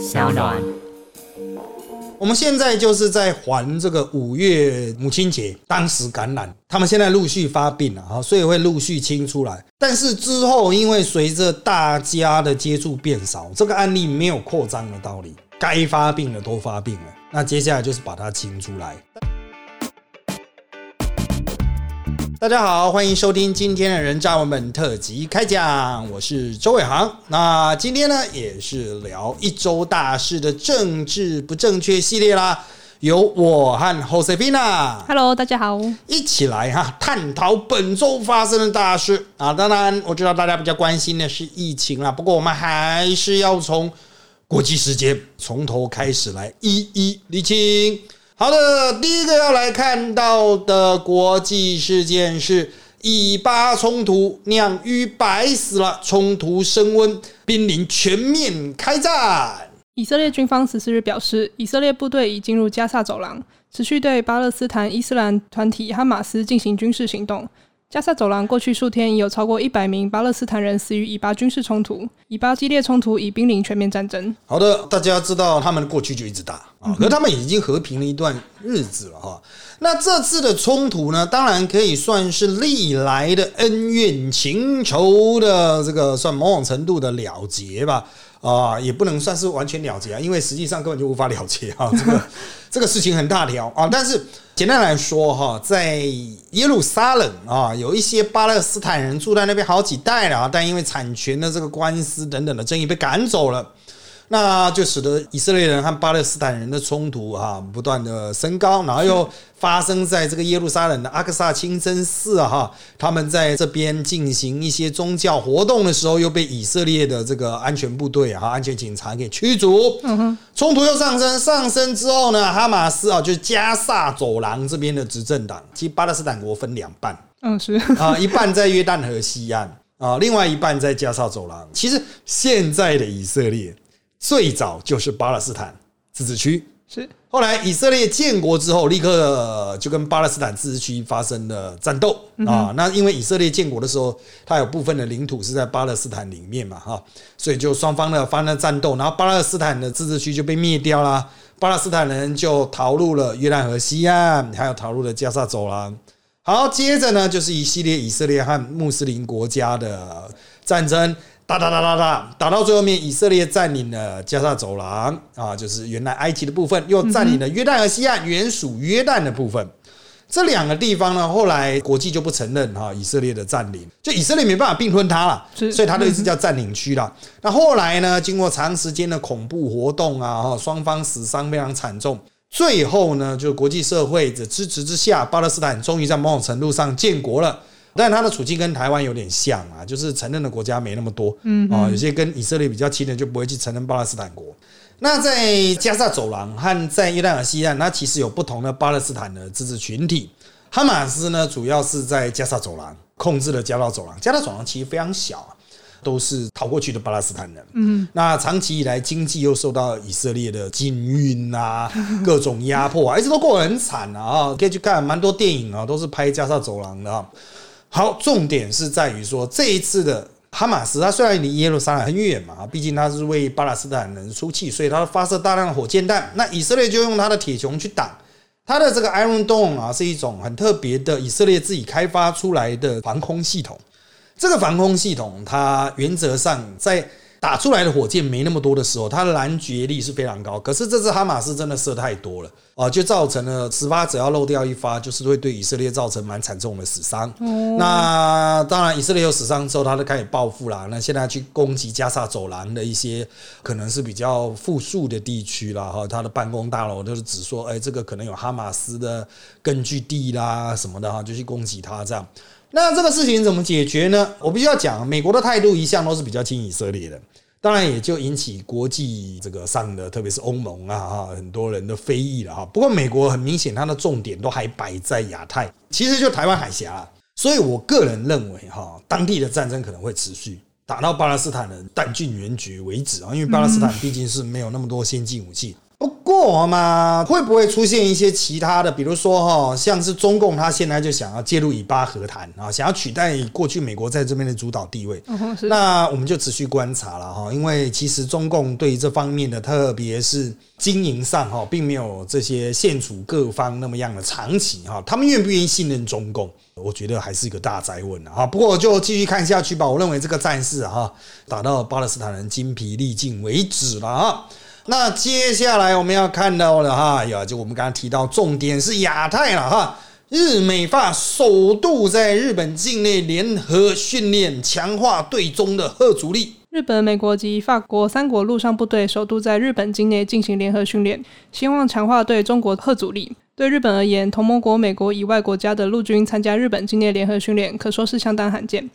小暖。我们现在就是在还这个五月母亲节当时感染，他们现在陆续发病了啊，所以会陆续清出来。但是之后，因为随着大家的接触变少，这个案例没有扩张的道理，该发病的都发病了。那接下来就是把它清出来。大家好，欢迎收听今天的人渣文本特辑开讲，我是周伟航。那今天呢，也是聊一周大事的政治不正确系列啦，由我和 Josefina Hello，大家好。一起来哈探讨本周发生的大事啊。当然，我知道大家比较关心的是疫情啦，不过我们还是要从国际时间从头开始来一一理清。好的，第一个要来看到的国际事件是以巴冲突酿於白死了，冲突升温，濒临全面开战。以色列军方十四日表示，以色列部队已进入加萨走廊，持续对巴勒斯坦伊斯兰团体哈马斯进行军事行动。加萨走廊过去数天已有超过一百名巴勒斯坦人死于以巴军事冲突，以巴激烈冲突已濒临全面战争。好的，大家知道他们过去就一直打啊，可他们已经和平了一段日子了哈。那这次的冲突呢，当然可以算是历来的恩怨情仇的这个算某种程度的了结吧。啊，也不能算是完全了结啊，因为实际上根本就无法了结啊。这个 这个事情很大条啊，但是简单来说哈，在耶路撒冷啊，有一些巴勒斯坦人住在那边好几代了啊，但因为产权的这个官司等等的争议被赶走了。那就使得以色列人和巴勒斯坦人的冲突啊不断的升高，然后又发生在这个耶路撒冷的阿克萨清真寺啊哈，他们在这边进行一些宗教活动的时候，又被以色列的这个安全部队啊、安全警察给驱逐。冲突又上升，上升之后呢，哈马斯啊，就是加萨走廊这边的执政党，其实巴勒斯坦国分两半，嗯是啊，一半在约旦河西岸啊，另外一半在加沙走廊。其实现在的以色列。最早就是巴勒斯坦自治区，是后来以色列建国之后，立刻就跟巴勒斯坦自治区发生了战斗啊。那因为以色列建国的时候，它有部分的领土是在巴勒斯坦里面嘛，哈，所以就双方呢发生了战斗，然后巴勒斯坦的自治区就被灭掉啦，巴勒斯坦人就逃入了约旦河西岸，还有逃入了加沙走廊。好，接着呢就是一系列以色列和穆斯林国家的战争。打打打打打，打到最后面，以色列占领了加沙走廊啊，就是原来埃及的部分，又占领了约旦河西岸原属约旦的部分。这两个地方呢，后来国际就不承认哈以色列的占领，就以色列没办法并吞它了，所以它的意思叫占领区了。那后来呢，经过长时间的恐怖活动啊，哈，双方死伤非常惨重，最后呢，就国际社会的支持之下，巴勒斯坦终于在某种程度上建国了。但他的处境跟台湾有点像啊，就是承认的国家没那么多，嗯啊，有些跟以色列比较亲的就不会去承认巴勒斯坦国。那在加沙走廊和在约旦河西岸，那其实有不同的巴勒斯坦的自治群体。哈马斯呢，主要是在加沙走廊控制了加沙走廊，加沙走廊其实非常小，都是逃过去的巴勒斯坦人。嗯，那长期以来经济又受到以色列的禁运啊，各种压迫啊，一直都过得很惨啊。可以去看蛮多电影啊，都是拍加沙走廊的。好，重点是在于说这一次的哈马斯，它虽然离耶路撒冷很远嘛，毕竟它是为巴勒斯坦人出气，所以它发射大量的火箭弹。那以色列就用它的铁穹去挡。它的这个 Iron Dome 啊，是一种很特别的以色列自己开发出来的防空系统。这个防空系统，它原则上在打出来的火箭没那么多的时候，它的拦截力是非常高。可是这次哈马斯真的射太多了啊，就造成了十发只要漏掉一发，就是会对以色列造成蛮惨重的死伤。那当然，以色列有死伤之后，他就开始报复啦。那现在去攻击加沙走廊的一些可能是比较富庶的地区啦，哈，他的办公大楼都是只说，哎，这个可能有哈马斯的根据地啦什么的哈，就去攻击他这样。那这个事情怎么解决呢？我必须要讲，美国的态度一向都是比较亲以色列的，当然也就引起国际这个上的，特别是欧盟啊哈，很多人的非议了哈。不过美国很明显，它的重点都还摆在亚太，其实就台湾海峡，所以我个人认为哈，当地的战争可能会持续打到巴勒斯坦人弹尽援绝为止啊，因为巴勒斯坦毕竟是没有那么多先进武器。不过嘛，会不会出现一些其他的？比如说哈，像是中共，他现在就想要介入以巴和谈啊，想要取代过去美国在这边的主导地位。那我们就持续观察了哈，因为其实中共对这方面的，特别是经营上哈，并没有这些现处各方那么样的长期哈，他们愿不愿意信任中共？我觉得还是一个大灾问啊。不过就继续看下去吧。我认为这个战事哈，打到巴勒斯坦人精疲力尽为止了啊。那接下来我们要看到的哈，呀，就我们刚刚提到，重点是亚太了哈。日美法首度在日本境内联合训练，强化对中的核主力。日本、美国及法国三国陆上部队首度在日本境内进行联合训练，希望强化对中国核主力。对日本而言，同盟国美国以外国家的陆军参加日本境内联合训练，可说是相当罕见。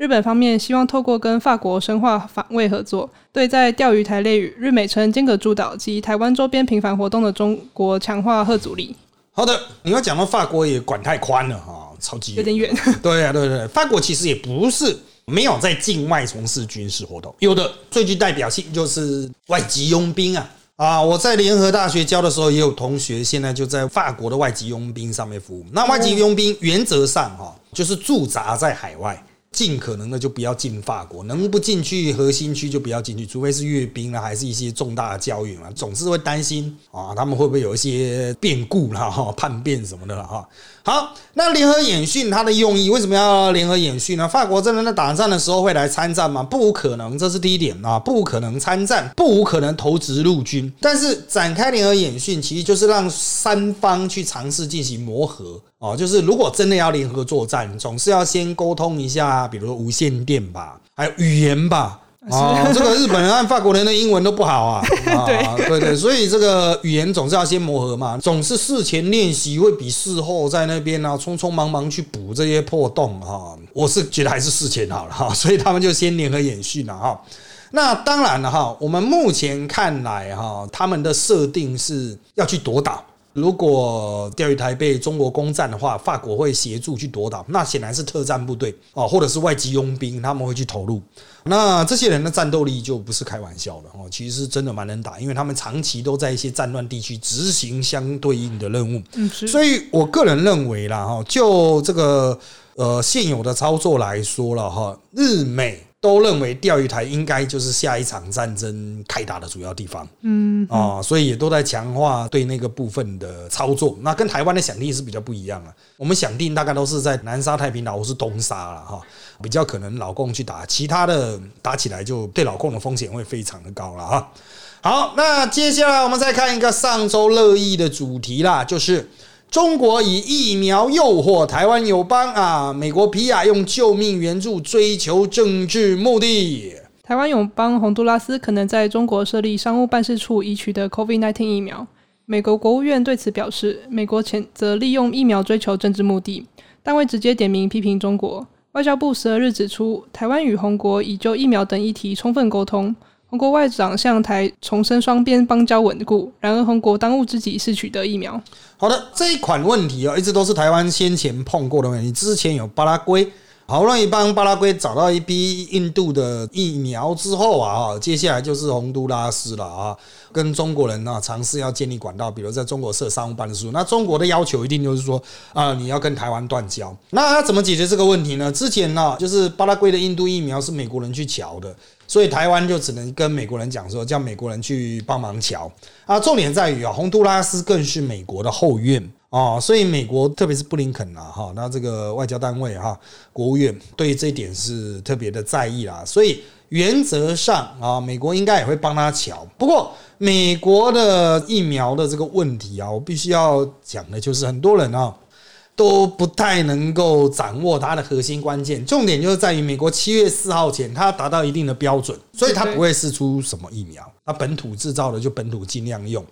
日本方面希望透过跟法国深化防卫合作，对在钓鱼台类日美称间隔诸岛及台湾周边频繁活动的中国强化核阻力。好的，你要讲到法国也管太宽了哈，超级有点远。对啊，对对，法国其实也不是没有在境外从事军事活动，有的最具代表性就是外籍佣兵啊啊！我在联合大学教的时候，也有同学现在就在法国的外籍佣兵上面服务。那外籍佣兵原则上哈，就是驻扎在海外。尽可能的就不要进法国，能不进去核心区就不要进去，除非是阅兵啊，还是一些重大的教育嘛，总是会担心啊，他们会不会有一些变故啦、哈，叛变什么的了哈。好，那联合演训它的用意为什么要联合演训呢？法国真的在打仗的时候会来参战吗？不可能，这是第一点啊，不可能参战，不可能投掷陆军。但是展开联合演训，其实就是让三方去尝试进行磨合哦。就是如果真的要联合作战，总是要先沟通一下，比如说无线电吧，还有语言吧。啊，这个日本人和法国人的英文都不好啊，对。对对，所以这个语言总是要先磨合嘛，总是事前练习会比事后在那边呢匆匆忙忙去补这些破洞哈，我是觉得还是事前好了哈，所以他们就先联合演训了哈。那当然了哈，我们目前看来哈，他们的设定是要去夺岛。如果钓鱼台被中国攻占的话，法国会协助去夺岛，那显然是特战部队哦，或者是外籍佣兵，他们会去投入。那这些人的战斗力就不是开玩笑的哦，其实是真的蛮能打，因为他们长期都在一些战乱地区执行相对应的任务。嗯，所以我个人认为啦，哈，就这个呃现有的操作来说了哈，日美。都认为钓鱼台应该就是下一场战争开打的主要地方，嗯啊，所以也都在强化对那个部分的操作。那跟台湾的想定是比较不一样啊。我们想定大概都是在南沙太平岛或是东沙了哈，比较可能老共去打，其他的打起来就对老共的风险会非常的高了哈。好，那接下来我们再看一个上周热议的主题啦，就是。中国以疫苗诱惑台湾友邦啊！美国皮亚用救命援助追求政治目的。台湾友邦洪都拉斯可能在中国设立商务办事处，以取得 COVID-19 疫苗。美国国务院对此表示，美国谴责利用疫苗追求政治目的，但未直接点名批评中国。外交部十二日指出，台湾与红国已就疫苗等议题充分沟通。红国外长向台重申双边邦交稳固，然而红国当务之急是取得疫苗。好的，这一款问题啊，一直都是台湾先前碰过的问题。之前有巴拉圭，好不容易帮巴拉圭找到一批印度的疫苗之后啊，接下来就是洪都拉斯了啊，跟中国人呢尝试要建立管道，比如在中国设商务办事处。那中国的要求一定就是说啊，你要跟台湾断交。那他怎么解决这个问题呢？之前呢，就是巴拉圭的印度疫苗是美国人去瞧的。所以台湾就只能跟美国人讲说，叫美国人去帮忙瞧啊。重点在于啊，洪都拉斯更是美国的后院啊，所以美国特别是布林肯啊，哈，那这个外交单位哈，国务院对这一点是特别的在意啦。所以原则上啊，美国应该也会帮他瞧。不过美国的疫苗的这个问题啊，我必须要讲的就是很多人啊。都不太能够掌握它的核心关键，重点就是在于美国七月四号前，它达到一定的标准，所以它不会试出什么疫苗，它本土制造的就本土尽量用。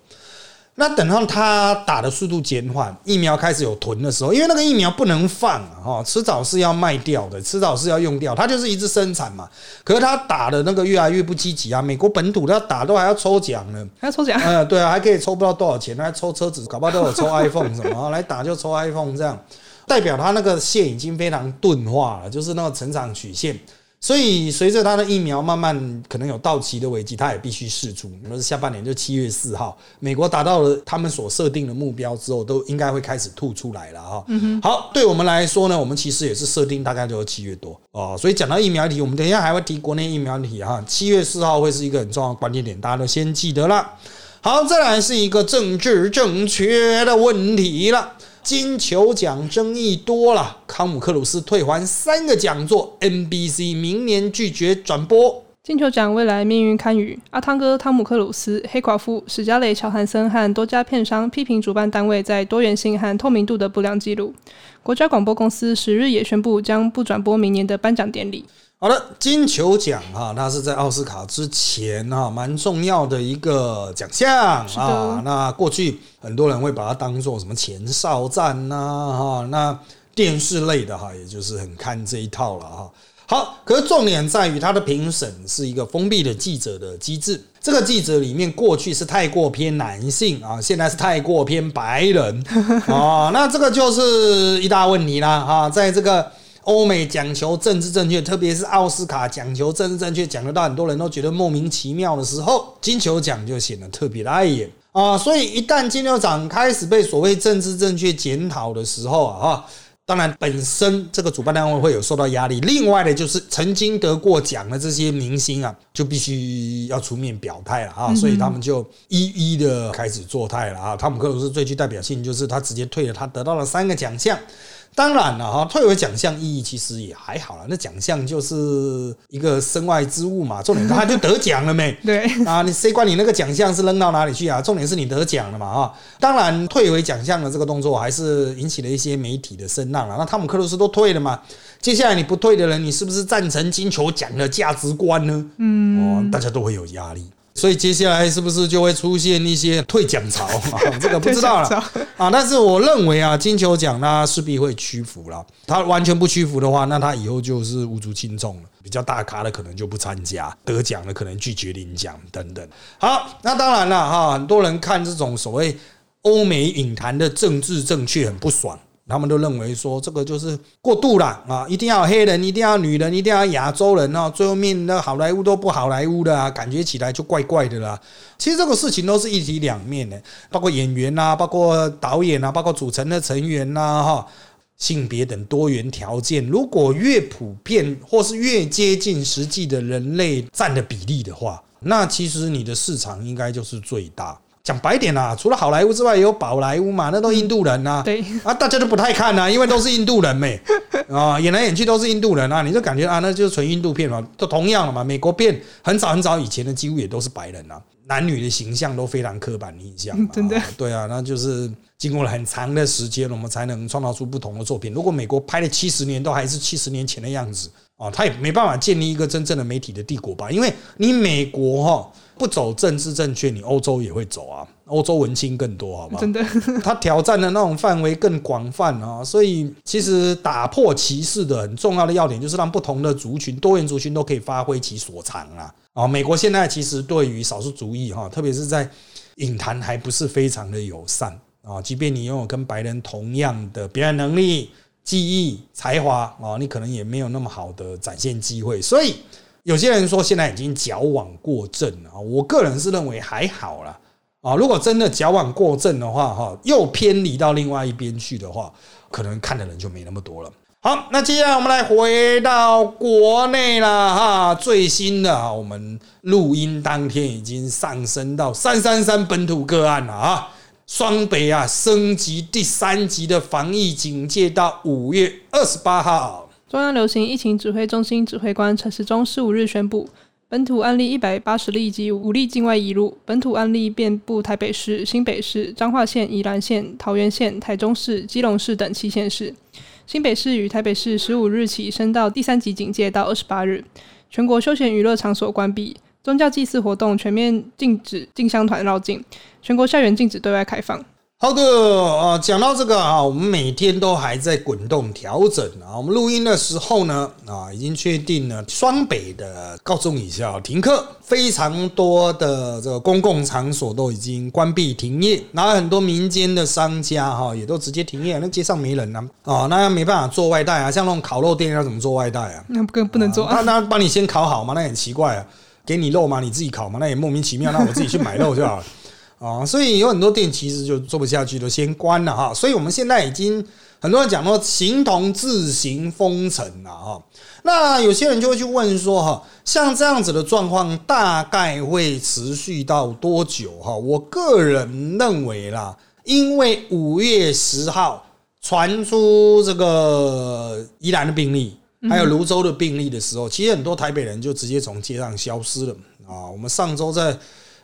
那等到他打的速度减缓，疫苗开始有囤的时候，因为那个疫苗不能放啊，哈，迟早是要卖掉的，迟早是要用掉，它就是一直生产嘛。可是他打的那个越来越不积极啊，美国本土他打都还要抽奖呢，还要抽奖？嗯，对啊，还可以抽不知道多少钱，还抽车子，搞不好都有抽 iPhone 什么，来打就抽 iPhone 这样，代表他那个线已经非常钝化了，就是那个成长曲线。所以随着它的疫苗慢慢可能有到期的危机，它也必须试出。比如下半年就七月四号，美国达到了他们所设定的目标之后，都应该会开始吐出来了哈。好，对我们来说呢，我们其实也是设定大概就是七月多哦。所以讲到疫苗题，我们等一下还会提国内疫苗题哈。七月四号会是一个很重要的关键点，大家都先记得啦。好，再来是一个政治正确的问题了。金球奖争议多了，康姆克鲁斯退还三个讲座，NBC 明年拒绝转播。金球奖未来命运堪虞，阿汤哥汤姆克鲁斯、黑寡妇史嘉蕾乔汉森和多家片商批评主办单位在多元性和透明度的不良记录。国家广播公司十日也宣布将不转播明年的颁奖典礼。好的，金球奖哈，它是在奥斯卡之前哈，蛮重要的一个奖项啊。那过去很多人会把它当做什么前哨战呐哈，那电视类的哈，也就是很看这一套了哈。好，可是重点在于它的评审是一个封闭的记者的机制，这个记者里面过去是太过偏男性啊，现在是太过偏白人啊，那这个就是一大问题啦啊，在这个。欧美讲求政治正确，特别是奥斯卡讲求政治正确，讲得到很多人都觉得莫名其妙的时候，金球奖就显得特别的碍眼啊！所以一旦金球奖开始被所谓政治正确检讨的时候啊，哈，当然本身这个主办单位会有受到压力，另外的就是曾经得过奖的这些明星啊，就必须要出面表态了啊！所以他们就一一的开始作态了啊！汤姆克鲁斯最具代表性就是他直接退了，他得到了三个奖项。当然了哈，退回奖项意义其实也还好了。那奖项就是一个身外之物嘛，重点他就得奖了没？对啊，你谁管你那个奖项是扔到哪里去啊？重点是你得奖了嘛啊！当然，退回奖项的这个动作还是引起了一些媒体的声浪了。那汤姆克鲁斯都退了嘛？接下来你不退的人，你是不是赞成金球奖的价值观呢？嗯，哦，大家都会有压力。所以接下来是不是就会出现一些退奖潮 啊？这个不知道了啊。但是我认为啊，金球奖它势必会屈服了。它完全不屈服的话，那它以后就是无足轻重了。比较大咖的可能就不参加，得奖的可能拒绝领奖等等。好，那当然了哈，很多人看这种所谓欧美影坛的政治正确很不爽。他们都认为说这个就是过度了啊！一定要黑人，一定要女人，一定要亚洲人哦！最后面那好莱坞都不好莱坞的啊，感觉起来就怪怪的啦。其实这个事情都是一体两面的，包括演员啊，包括导演啊，包括组成的成员呐，哈，性别等多元条件，如果越普遍或是越接近实际的人类占的比例的话，那其实你的市场应该就是最大。讲白点啦，除了好莱坞之外，也有宝莱坞嘛，那都印度人呐。对啊，大家都不太看呐，因为都是印度人没 啊，演来演去都是印度人啊，你就感觉啊，那就是纯印度片嘛，都同样了嘛。美国片很早很早以前的几乎也都是白人呐，男女的形象都非常刻板印象。真的，对啊，那就是经过了很长的时间，我们才能创造出不同的作品。如果美国拍了七十年，都还是七十年前的样子啊，他也没办法建立一个真正的媒体的帝国吧？因为你美国哈。不走政治正确，你欧洲也会走啊。欧洲文青更多，好吧？真的，他挑战的那种范围更广泛啊。所以，其实打破歧视的很重要的要点，就是让不同的族群、多元族群都可以发挥其所长啊。啊，美国现在其实对于少数族裔哈，特别是在影坛还不是非常的友善啊。即便你拥有跟白人同样的表演能力、技艺、才华啊，你可能也没有那么好的展现机会。所以。有些人说现在已经矫枉过正了，我个人是认为还好啦。啊。如果真的矫枉过正的话，哈，又偏离到另外一边去的话，可能看的人就没那么多了。好，那接下来我们来回到国内了哈，最新的啊，我们录音当天已经上升到三三三本土个案了啊，双北啊升级第三级的防疫警戒到五月二十八号。中央流行疫情指挥中心指挥官陈时中十五日宣布，本土案例一百八十例及五例境外移入，本土案例遍布台北市、新北市、彰化县、宜兰县、桃园县、台中市、基隆市等七县市。新北市与台北市十五日起升到第三级警戒到二十八日，全国休闲娱乐场所关闭，宗教祭祀活动全面禁止进香团绕境，全国校园禁止对外开放。好的啊，讲到这个啊，我们每天都还在滚动调整啊。我们录音的时候呢，啊，已经确定了双北的高中以下停课，非常多的这个公共场所都已经关闭停业，然后很多民间的商家哈也都直接停业，那街上没人了啊，那没办法做外带啊，像那种烤肉店要怎么做外带啊？那不不能做啊？那帮你先烤好吗？那很奇怪啊，给你肉吗？你自己烤吗？那也莫名其妙，那我自己去买肉就好了。啊，所以有很多店其实就做不下去，都先关了哈。所以我们现在已经很多人讲说，形同自行封城了哈。那有些人就会去问说，哈，像这样子的状况大概会持续到多久哈？我个人认为啦，因为五月十号传出这个宜兰的病例，还有泸州的病例的时候，其实很多台北人就直接从街上消失了啊。我们上周在。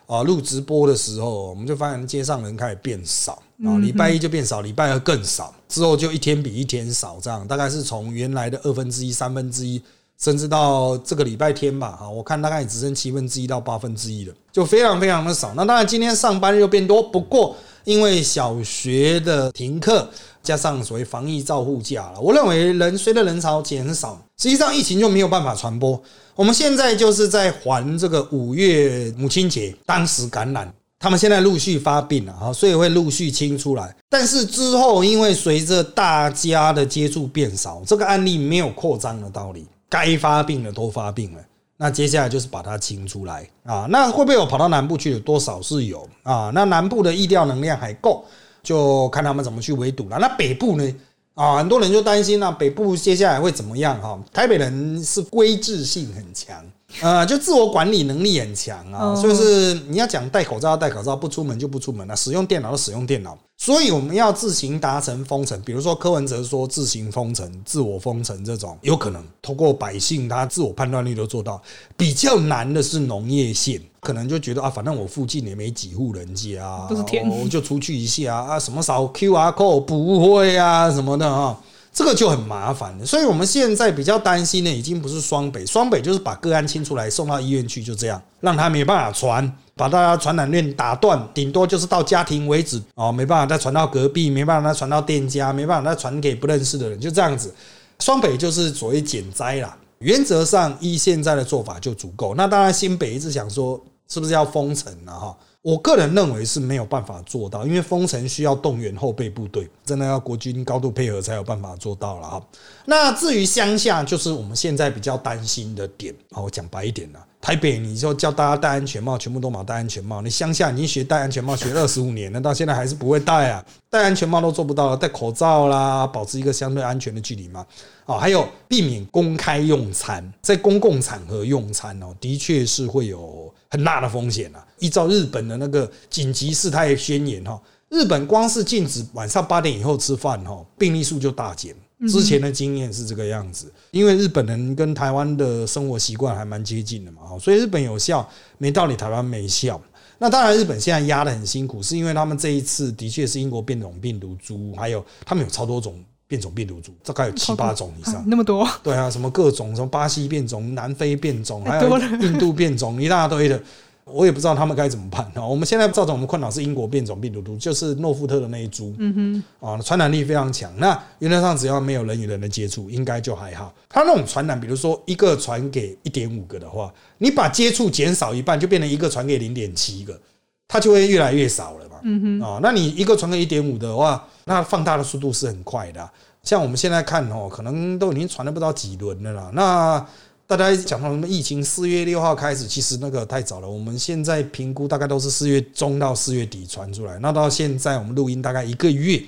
啊，录直播的时候，我们就发现街上人开始变少啊，礼拜一就变少，礼拜二更少，之后就一天比一天少，这样大概是从原来的二分之一、三分之一，甚至到这个礼拜天吧，啊，我看大概只剩七分之一到八分之一了，就非常非常的少。那当然今天上班又变多，不过因为小学的停课，加上所谓防疫照护假了，我认为人随着人潮减少，实际上疫情就没有办法传播。我们现在就是在还这个五月母亲节当时感染，他们现在陆续发病了哈，所以会陆续清出来。但是之后，因为随着大家的接触变少，这个案例没有扩张的道理，该发病的都发病了。那接下来就是把它清出来啊。那会不会有跑到南部去的？多少是有啊。那南部的疫调能量还够，就看他们怎么去围堵了。那北部呢？啊，很多人就担心啊，北部接下来会怎么样？哈，台北人是规制性很强。呃，就自我管理能力很强啊，所以是你要讲戴口罩戴口罩，不出门就不出门了，使用电脑就使用电脑。所以我们要自行达成封城，比如说柯文哲说自行封城、自我封城这种，有可能通过百姓他自我判断力都做到。比较难的是农业县，可能就觉得啊，反正我附近也没几户人家，不是田，我就出去一下啊，什么扫 QR code 不会啊什么的啊。这个就很麻烦了，所以我们现在比较担心的已经不是双北，双北就是把个案清出来送到医院去，就这样让他没办法传，把大家传染链打断，顶多就是到家庭为止哦，没办法再传到隔壁，没办法再传到店家，没办法再传给不认识的人，就这样子。双北就是所谓减灾啦，原则上依现在的做法就足够。那当然新北一直想说是不是要封城了哈？我个人认为是没有办法做到，因为封城需要动员后备部队，真的要国军高度配合才有办法做到了哈。那至于乡下，就是我们现在比较担心的点。好，我讲白一点了，台北你说叫大家戴安全帽，全部都买戴安全帽，你乡下已经学戴安全帽学二十五年了，到现在还是不会戴啊，戴安全帽都做不到了，戴口罩啦，保持一个相对安全的距离嘛。啊，还有避免公开用餐，在公共场合用餐哦，的确是会有很大的风险啊。依照日本的那个紧急事态宣言哈，日本光是禁止晚上八点以后吃饭哈，病例数就大减。之前的经验是这个样子，因为日本人跟台湾的生活习惯还蛮接近的嘛，所以日本有效，没道理台湾没效。那当然，日本现在压得很辛苦，是因为他们这一次的确是英国变种病毒株，还有他们有超多种。变种病毒株大概有七八种以上，那么多？对啊，什么各种，什么巴西变种、南非变种，还有印度变种，一大堆的，我也不知道他们该怎么办啊。我们现在造成我们困扰是英国变种病毒株，就是诺富特的那一株，嗯哼，啊，传染力非常强。那原则上只要没有人与人的接触，应该就还好。它那种传染，比如说一个传给一点五个的话，你把接触减少一半，就变成一个传给零点七个，它就会越来越少了嘛。嗯哼，啊，那你一个传给一点五的话。那放大的速度是很快的，像我们现在看哦，可能都已经传了不知道几轮了啦。那大家讲到什么疫情，四月六号开始，其实那个太早了。我们现在评估大概都是四月中到四月底传出来。那到现在我们录音大概一个月，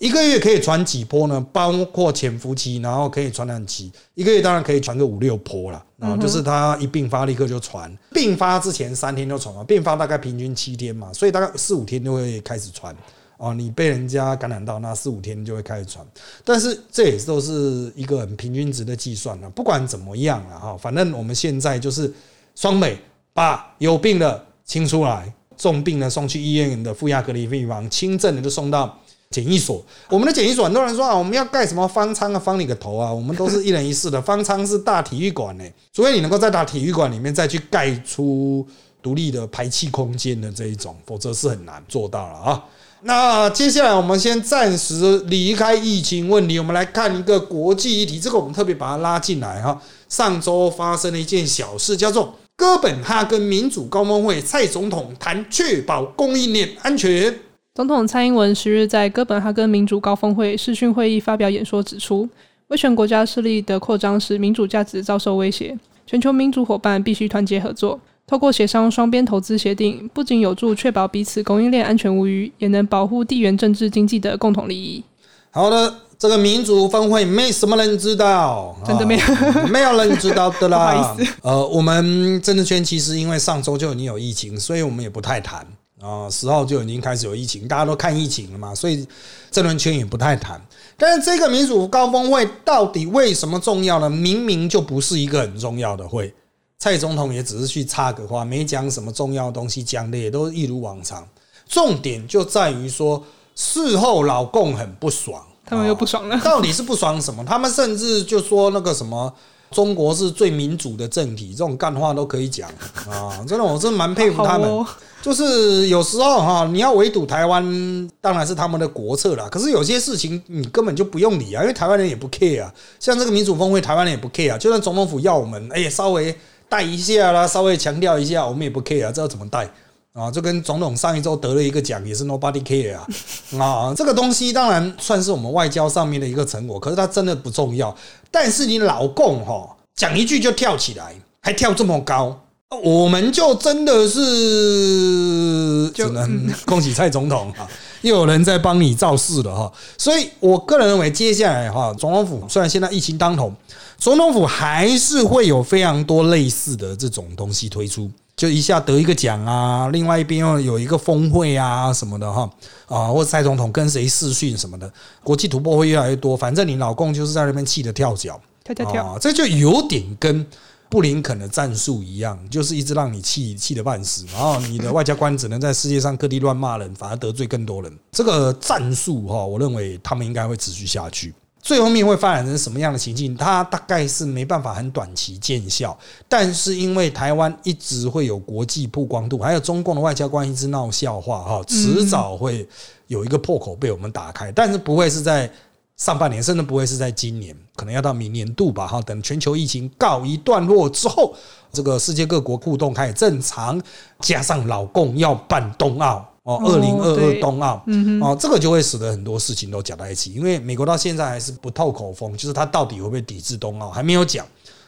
一个月可以传几波呢？包括潜伏期，然后可以传染期，一个月当然可以传个五六波了啊。就是它一并发立刻就传，并发之前三天就传完，并发大概平均七天嘛，所以大概四五天就会开始传。哦，你被人家感染到，那四五天就会开始传，但是这也都是一个很平均值的计算了。不管怎么样了哈，反正我们现在就是双美把有病的清出来，重病的送去医院的负压隔离病房，轻症的就送到检疫所。我们的检疫所很多人说啊，我们要盖什么方舱啊，方你个头啊！我们都是一人一室的方舱，是大体育馆呢，除非你能够在大体育馆里面再去盖出。独立的排气空间的这一种，否则是很难做到了啊。那接下来我们先暂时离开疫情问题，我们来看一个国际议题，这个我们特别把它拉进来哈。上周发生了一件小事，叫做哥本哈根民主高峰会，蔡总统谈确保供应链安全。总统蔡英文十日在哥本哈根民主高峰会视讯会议发表演说，指出威权国家势力的扩张使民主价值遭受威胁，全球民主伙伴必须团结合作。透过协商双边投资协定，不仅有助确保彼此供应链安全无虞，也能保护地缘政治经济的共同利益。好的，这个民主峰会没什么人知道，真的没有，没有人知道的啦。呃，我们政治圈其实因为上周就已经有疫情，所以我们也不太谈啊。十号就已经开始有疫情，大家都看疫情了嘛，所以政论圈也不太谈。但是这个民主高峰会到底为什么重要呢？明明就不是一个很重要的会。蔡总统也只是去插个话，没讲什么重要的东西，讲的也都一如往常。重点就在于说，事后老共很不爽，他们又不爽了。到底是不爽什么？他们甚至就说那个什么，中国是最民主的政体，这种干话都可以讲啊！真的，我真的蛮佩服他们。就是有时候哈，你要围堵台湾，当然是他们的国策啦。可是有些事情你根本就不用理啊，因为台湾人也不 care 啊。像这个民主峰会，台湾人也不 care 啊。就算总统府要我们，哎，稍微。带一下啦，稍微强调一下，我们也不 care 啊，这要怎么带啊？就跟总统上一周得了一个奖，也是 nobody care 啊 啊！这个东西当然算是我们外交上面的一个成果，可是它真的不重要。但是你老共哈讲一句就跳起来，还跳这么高，我们就真的是只能 恭喜蔡总统啊！又有人在帮你造势了哈。所以我个人认为，接下来哈，总统府虽然现在疫情当头。总统府还是会有非常多类似的这种东西推出，就一下得一个奖啊，另外一边又有一个峰会啊什么的哈啊，或者蔡总统跟谁视讯什么的，国际突破会越来越多。反正你老公就是在那边气得跳脚，跳跳跳，这就有点跟布林肯的战术一样，就是一直让你气气得半死，然后你的外交官只能在世界上各地乱骂人，反而得罪更多人。这个战术哈，我认为他们应该会持续下去。最后面会发展成什么样的情境？它大概是没办法很短期见效，但是因为台湾一直会有国际曝光度，还有中共的外交官一直闹笑话，哈，迟早会有一个破口被我们打开，但是不会是在上半年，甚至不会是在今年，可能要到明年度吧，哈，等全球疫情告一段落之后，这个世界各国互动开始正常，加上老共要办冬奥。哦，二零二二冬奥，哦，这个就会使得很多事情都搅在一起，因为美国到现在还是不透口风，就是他到底会不会抵制冬奥，还没有讲。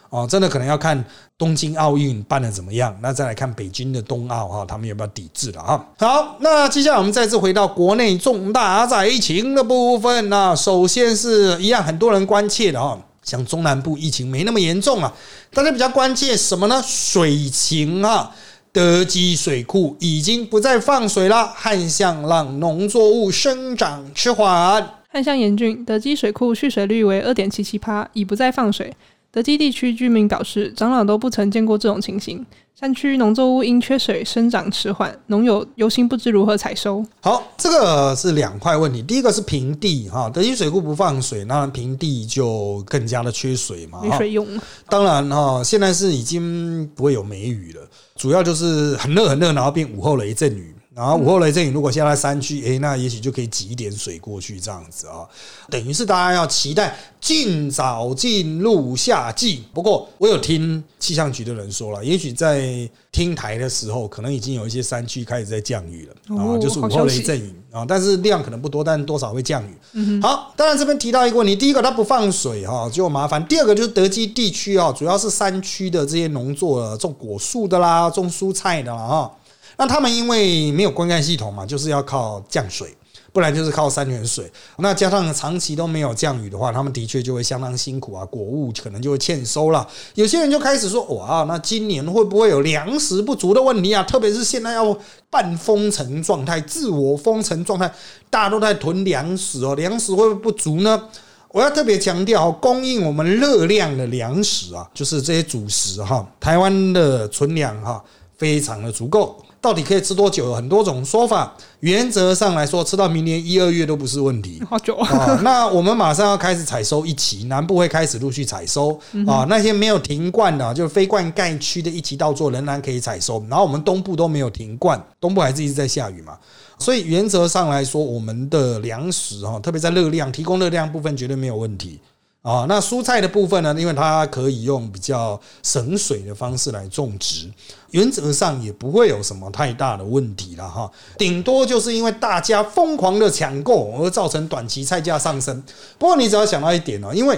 哦，真的可能要看东京奥运办的怎么样，那再来看北京的冬奥哈，他们有没有抵制了哈？好，那接下来我们再次回到国内重大灾情的部分那首先是一样很多人关切的哈，像中南部疫情没那么严重啊，大家比较关切什么呢？水情啊。德基水库已经不再放水了，旱象让农作物生长迟缓。旱象严峻，德基水库蓄水率为二点七七帕，已不再放水。德基地区居民表示，长老都不曾见过这种情形。山区农作物因缺水生长迟缓，农友忧心不知如何采收。好，这个是两块问题。第一个是平地哈，德基水库不放水，那平地就更加的缺水嘛，没水用。当然哈，现在是已经不会有梅雨了。主要就是很热很热，然后变午后雷阵雨，然后午后雷阵雨如果下在山区，诶，那也许就可以挤一点水过去，这样子啊，等于是大家要期待尽早进入夏季。不过我有听气象局的人说了，也许在听台的时候，可能已经有一些山区开始在降雨了啊，就是午后雷阵雨啊，但是量可能不多，但多少会降雨。好，当然这边提到一个问题，第一个它不放水哈就麻烦，第二个就是德基地区啊，主要是山区的这些农作种果树的啦，种蔬菜的啦哈。那他们因为没有灌溉系统嘛，就是要靠降水，不然就是靠山泉水。那加上长期都没有降雨的话，他们的确就会相当辛苦啊，果物可能就会欠收了。有些人就开始说：哇，那今年会不会有粮食不足的问题啊？特别是现在要半封城状态、自我封城状态，大家都在囤粮食哦，粮食会不会不足呢？我要特别强调，供应我们热量的粮食啊，就是这些主食哈，台湾的存粮哈，非常的足够。到底可以吃多久？有很多种说法。原则上来说，吃到明年一二月都不是问题。好久啊！啊，那我们马上要开始采收一期，南部会开始陆续采收啊。那些没有停灌的，就是非灌溉区的一期稻作仍然可以采收。然后我们东部都没有停灌，东部还是一直在下雨嘛。所以原则上来说，我们的粮食哈，特别在热量提供热量部分绝对没有问题。啊，那蔬菜的部分呢？因为它可以用比较省水的方式来种植，原则上也不会有什么太大的问题了哈。顶多就是因为大家疯狂的抢购而造成短期菜价上升。不过你只要想到一点哦，因为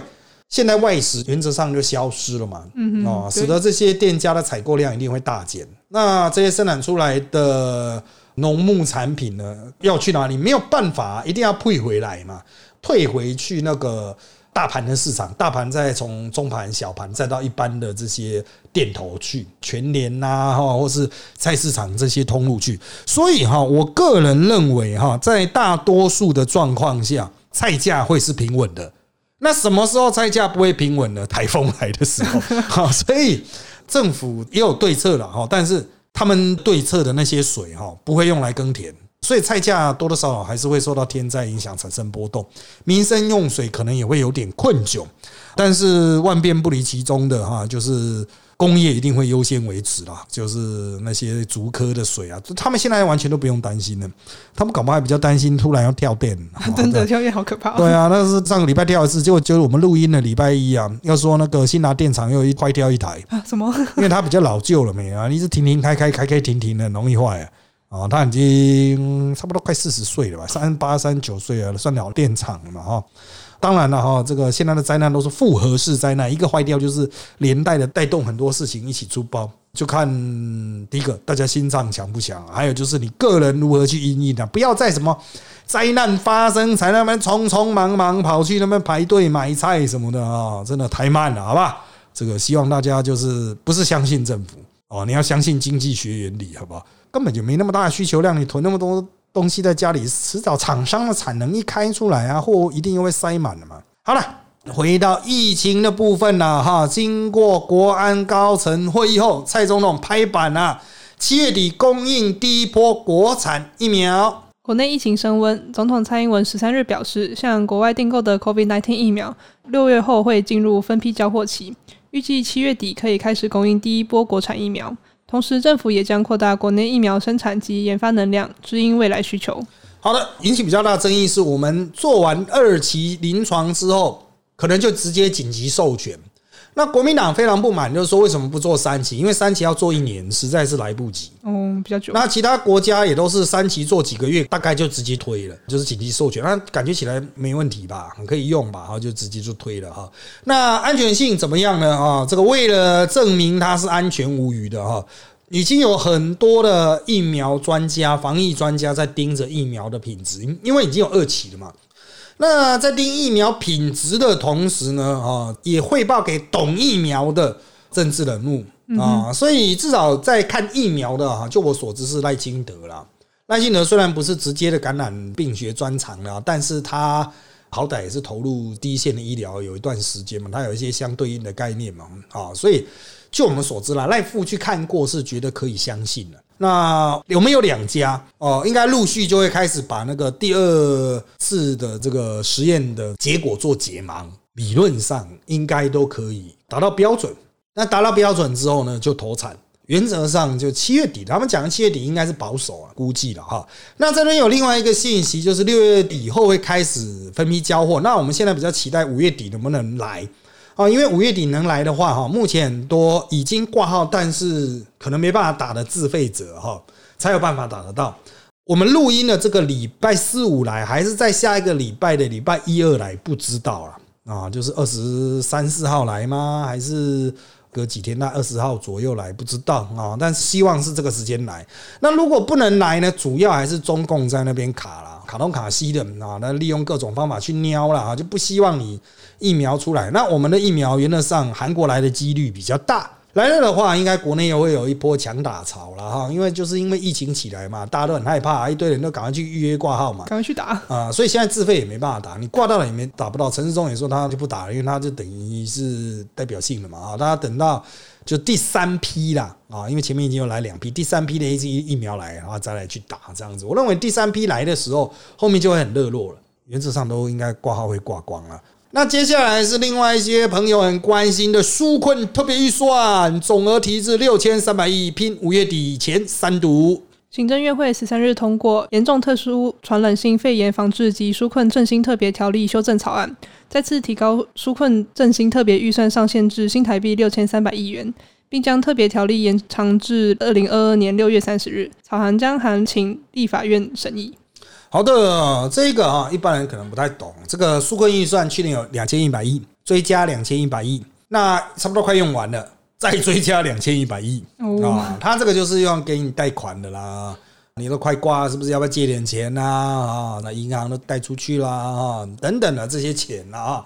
现在外食原则上就消失了嘛，嗯哦，使得这些店家的采购量一定会大减。那这些生产出来的农牧产品呢，要去哪里？没有办法，一定要退回来嘛，退回去那个。大盘的市场，大盘再从中盘、小盘，再到一般的这些店头去，全年呐，哈，或是菜市场这些通路去。所以哈，我个人认为哈，在大多数的状况下，菜价会是平稳的。那什么时候菜价不会平稳呢？台风来的时候，哈，所以政府也有对策了哈，但是他们对策的那些水哈，不会用来耕田。所以菜价多多少少还是会受到天灾影响产生波动，民生用水可能也会有点困窘，但是万变不离其宗的哈，就是工业一定会优先维持啦，就是那些竹科的水啊，他们现在完全都不用担心了，他们搞不好还比较担心突然要跳电，真的跳电好可怕。对啊，那是上个礼拜跳一次，结果就是我们录音的礼拜一啊，要说那个新达电厂又一坏掉一台啊，什么？因为它比较老旧了没啊，一直停停开开开开停停的，容易坏啊。啊，他已经差不多快四十岁了吧，三八三九岁了，算老电厂了嘛哈。当然了哈，这个现在的灾难都是复合式灾难，一个坏掉就是连带的带动很多事情一起出包，就看第一个大家心脏强不强，还有就是你个人如何去应应的，不要在什么灾难发生才那边匆匆忙忙跑去那边排队买菜什么的啊，真的太慢了，好吧？这个希望大家就是不是相信政府哦，你要相信经济学原理，好不好？根本就没那么大的需求量，你囤那么多东西在家里，迟早厂商的产能一开出来啊，货一定又会塞满了嘛。好了，回到疫情的部分了哈。经过国安高层会议后，蔡总统拍板啊，七月底供应第一波国产疫苗。国内疫情升温，总统蔡英文十三日表示，向国外订购的 COVID-19 疫苗，六月后会进入分批交货期，预计七月底可以开始供应第一波国产疫苗。同时，政府也将扩大国内疫苗生产及研发能量，支应未来需求。好的，引起比较大争议是我们做完二期临床之后，可能就直接紧急授权。那国民党非常不满，就是说为什么不做三期？因为三期要做一年，实在是来不及。哦，比较久。那其他国家也都是三期做几个月，大概就直接推了，就是紧急授权。那感觉起来没问题吧？可以用吧？然后就直接就推了哈。那安全性怎么样呢？啊，这个为了证明它是安全无虞的哈，已经有很多的疫苗专家、防疫专家在盯着疫苗的品质，因为已经有二期了嘛。那在盯疫苗品质的同时呢，啊，也汇报给懂疫苗的政治人物啊，所以至少在看疫苗的哈，就我所知是赖清德啦。赖清德虽然不是直接的感染病学专长啦，但是他好歹也是投入第一线的医疗有一段时间嘛，他有一些相对应的概念嘛，啊，所以就我们所知啦，赖父去看过是觉得可以相信的。那有没有两家哦？应该陆续就会开始把那个第二次的这个实验的结果做解盲，理论上应该都可以达到标准。那达到标准之后呢，就投产。原则上就七月底，他们讲的七月底应该是保守啊，估计了哈。那这边有另外一个信息，就是六月底以后会开始分批交货。那我们现在比较期待五月底能不能来。啊，因为五月底能来的话，哈，目前很多已经挂号，但是可能没办法打的自费者，哈，才有办法打得到。我们录音的这个礼拜四五来，还是在下一个礼拜的礼拜一二来，不知道了啊，就是二十三四号来吗？还是隔几天那二十号左右来？不知道啊，但希望是这个时间来。那如果不能来呢？主要还是中共在那边卡了，卡东卡西的啊，那利用各种方法去撩了啊，就不希望你。疫苗出来，那我们的疫苗原则上韩国来的几率比较大来了的话，应该国内又会有一波强打潮了哈，因为就是因为疫情起来嘛，大家都很害怕，一堆人都赶快去预约挂号嘛，赶快去打啊！所以现在自费也没办法打，你挂到了也没打不到。陈世忠也说他就不打了，因为他就等于是代表性的嘛啊！大家等到就第三批啦啊，因为前面已经有来两批，第三批的 A Z 疫苗来，然后再来去打这样子。我认为第三批来的时候，后面就会很热络了，原则上都应该挂号会挂光了。那接下来是另外一些朋友很关心的纾困特别预算，总额提至六千三百亿，拼五月底前三读。行政院会十三日通过《严重特殊传染性肺炎防治及纾困振兴特别条例》修正草案，再次提高纾困振兴特别预算上限至新台币六千三百亿元，并将特别条例延长至二零二二年六月三十日。草函将函请立法院审议。好的，这个啊，一般人可能不太懂。这个纾困预算去年有两千一百亿，追加两千一百亿，那差不多快用完了，再追加两千一百亿啊。他这个就是用给你贷款的啦，你都快挂，是不是要不要借点钱呐？啊，那银行都贷出去啦，啊，等等的这些钱啊，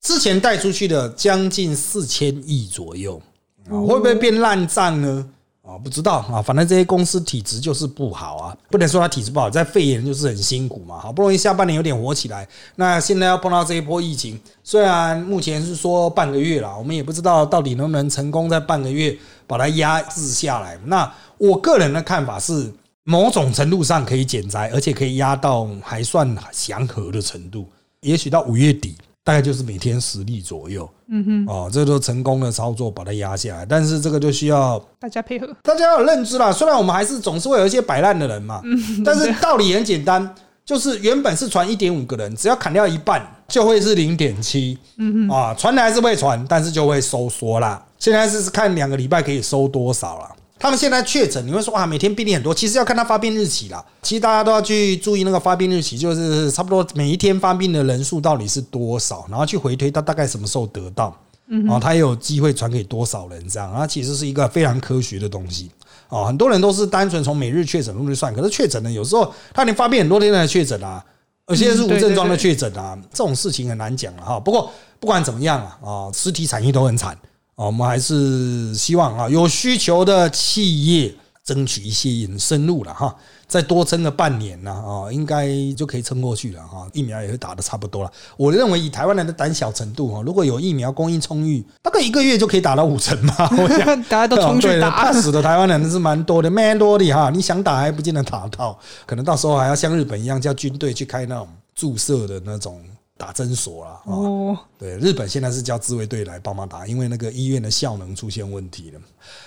之前贷出去的将近四千亿左右啊，会不会变烂账呢？啊，不知道啊，反正这些公司体质就是不好啊，不能说它体质不好，在肺炎就是很辛苦嘛。好不容易下半年有点活起来，那现在要碰到这一波疫情，虽然目前是说半个月了，我们也不知道到底能不能成功在半个月把它压制下来。那我个人的看法是，某种程度上可以减灾，而且可以压到还算祥和的程度，也许到五月底。大概就是每天十例左右，嗯哼，哦，这都成功的操作把它压下来，但是这个就需要大家配合，大家要有认知啦。虽然我们还是总是会有一些摆烂的人嘛，但是道理很简单，就是原本是传一点五个人，只要砍掉一半，就会是零点七，嗯哼，啊，传的还是会传，但是就会收缩啦。现在是看两个礼拜可以收多少了。他们现在确诊，你会说哇，每天病例很多，其实要看他发病日期啦。其实大家都要去注意那个发病日期，就是差不多每一天发病的人数到底是多少，然后去回推他大概什么时候得到，然后他有机会传给多少人这样。啊其实是一个非常科学的东西啊。很多人都是单纯从每日确诊数去算，可是确诊的，有时候他连发病很多天才确诊啊，有些是无症状的确诊啊，这种事情很难讲了哈。不过不管怎么样啊，啊，实体产业都很惨。我们还是希望啊，有需求的企业争取一些引申路了哈，再多撑个半年呢啊，应该就可以撑过去了哈。疫苗也会打的差不多了。我认为以台湾人的胆小程度哈，如果有疫苗供应充裕，大概一个月就可以打到五成吧。我想 大家都冲去打，怕死的台湾人是蛮多的，蛮多的哈。你想打还不见得打到，可能到时候还要像日本一样叫军队去开那种注射的那种。打针所了哦，对，日本现在是叫自卫队来帮忙打，因为那个医院的效能出现问题了。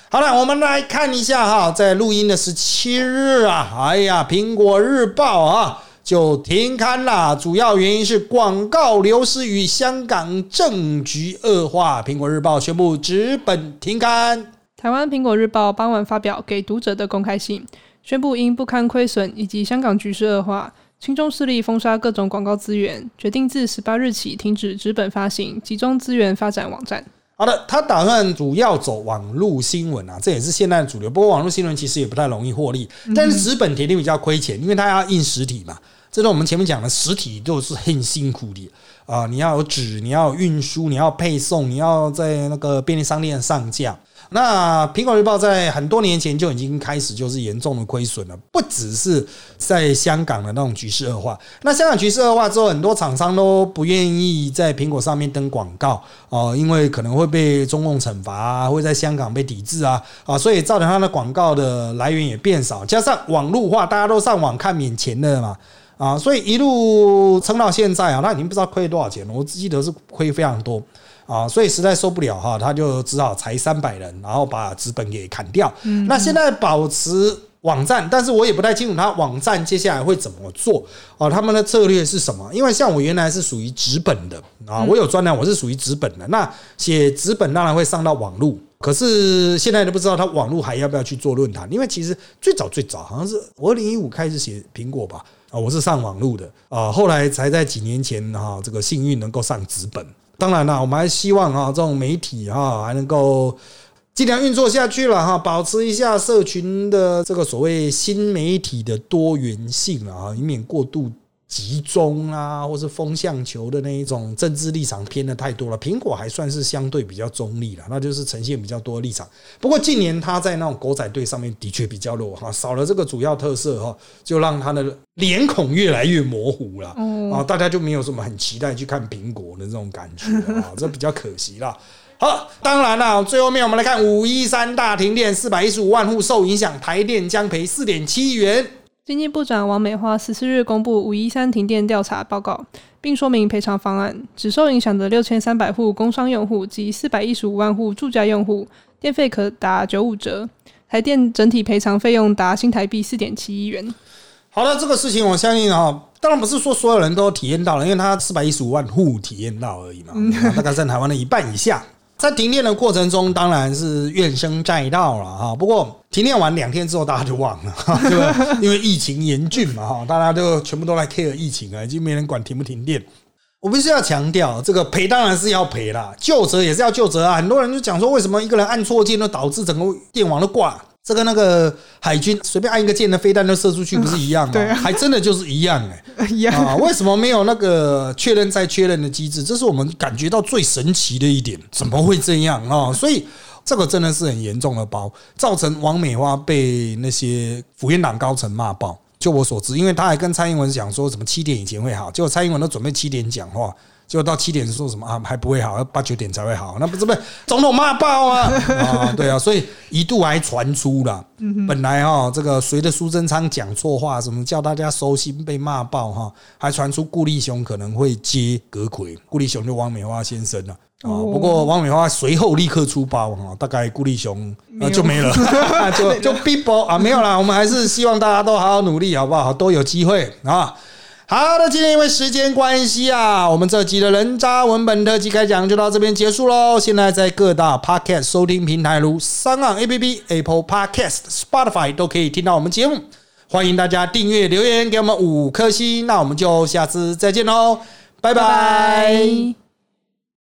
好了，我们来看一下哈，在录音的十七日啊，哎呀，苹果日报啊就停刊啦，主要原因是广告流失与香港政局恶化，苹果日报宣布直本停刊。台湾苹果日报傍晚发表给读者的公开信，宣布因不堪亏损以及香港局势恶化。青中势力封杀各种广告资源，决定自十八日起停止纸本发行，集中资源发展网站。好的，他打算主要走网络新闻啊，这也是现在的主流。不过网络新闻其实也不太容易获利，但是纸本铁定比较亏钱，因为它要印实体嘛。这是我们前面讲的实体就是很辛苦的啊，你要有纸，你要运输，你要配送，你要在那个便利商店上架。那苹果日报在很多年前就已经开始就是严重的亏损了，不只是在香港的那种局势恶化。那香港局势恶化之后，很多厂商都不愿意在苹果上面登广告哦，因为可能会被中共惩罚，会在香港被抵制啊啊，所以造成它的广告的来源也变少。加上网络化，大家都上网看免钱的嘛啊，所以一路撑到现在啊，那已经不知道亏了多少钱了。我记得是亏非常多。啊，所以实在受不了哈，他就只好裁三百人，然后把资本给砍掉。那现在保持网站，但是我也不太清楚他网站接下来会怎么做啊？他们的策略是什么？因为像我原来是属于纸本的啊，我有专栏，我是属于纸本的。那写纸本当然会上到网络，可是现在都不知道他网络还要不要去做论坛？因为其实最早最早好像是我 二零一五开始写苹果吧啊，我是上网络的啊，后来才在几年前哈，这个幸运能够上纸本。当然了，我们还希望哈，这种媒体哈还能够尽量运作下去了哈，保持一下社群的这个所谓新媒体的多元性啊，以免过度集中啊，或是风向球的那一种政治立场偏的太多了。苹果还算是相对比较中立了，那就是呈现比较多立场。不过近年他在那种狗仔队上面的确比较弱哈，少了这个主要特色哈，就让他的脸孔越来越模糊了啊，大家就没有什么很期待去看苹果的这种感觉 啊，这比较可惜啦。好，当然了，最后面我们来看五一三大停电，四百一十五万户受影响，台电将赔四点七亿元。经济部长王美花十四日公布五一三停电调查报告，并说明赔偿方案。只受影响的六千三百户工商用户及四百一十五万户住家用户，电费可达九五折。台电整体赔偿费用达新台币四点七亿元。好的，这个事情我相信啊，当然不是说所有人都体验到了，因为他四百一十五万户体验到而已嘛，大概在台湾的一半以下。在停电的过程中，当然是怨声载道了哈。不过停电完两天之后，大家就忘了，对吧？因为疫情严峻嘛哈，大家就全部都来 care 疫情啊，已经没人管停不停电。我必须要强调，这个赔当然是要赔啦，救责也是要救责啊。很多人就讲说，为什么一个人按错键，都导致整个电网都挂？这跟那个海军随便按一个键的飞弹都射出去，不是一样吗？对，还真的就是一样哎，一样啊！为什么没有那个确认再确认的机制？这是我们感觉到最神奇的一点。怎么会这样啊？所以这个真的是很严重的包，造成王美花被那些福建党高层骂爆。就我所知，因为他还跟蔡英文讲说什么七点以前会好，结果蔡英文都准备七点讲话。就到七点说什么啊还不会好，要八九点才会好，那不是不是总统骂爆啊。啊对啊，所以一度还传出了，本来哈这个随着苏贞昌讲错话，什么叫大家收心被骂爆哈，还传出顾立雄可能会接葛魁，顾立雄就王美花先生了啊，不过王美花随后立刻出包哈，大概顾立雄就没了，就就 people 啊没有啦，我们还是希望大家都好好努力好不好，都有机会啊。好的，今天因为时间关系啊，我们这集的人渣文本特辑开讲就到这边结束喽。现在在各大 Podcast 收听平台如三岸 APP、Apple Podcast、Spotify 都可以听到我们节目。欢迎大家订阅、留言给我们五颗星，那我们就下次再见喽，拜拜。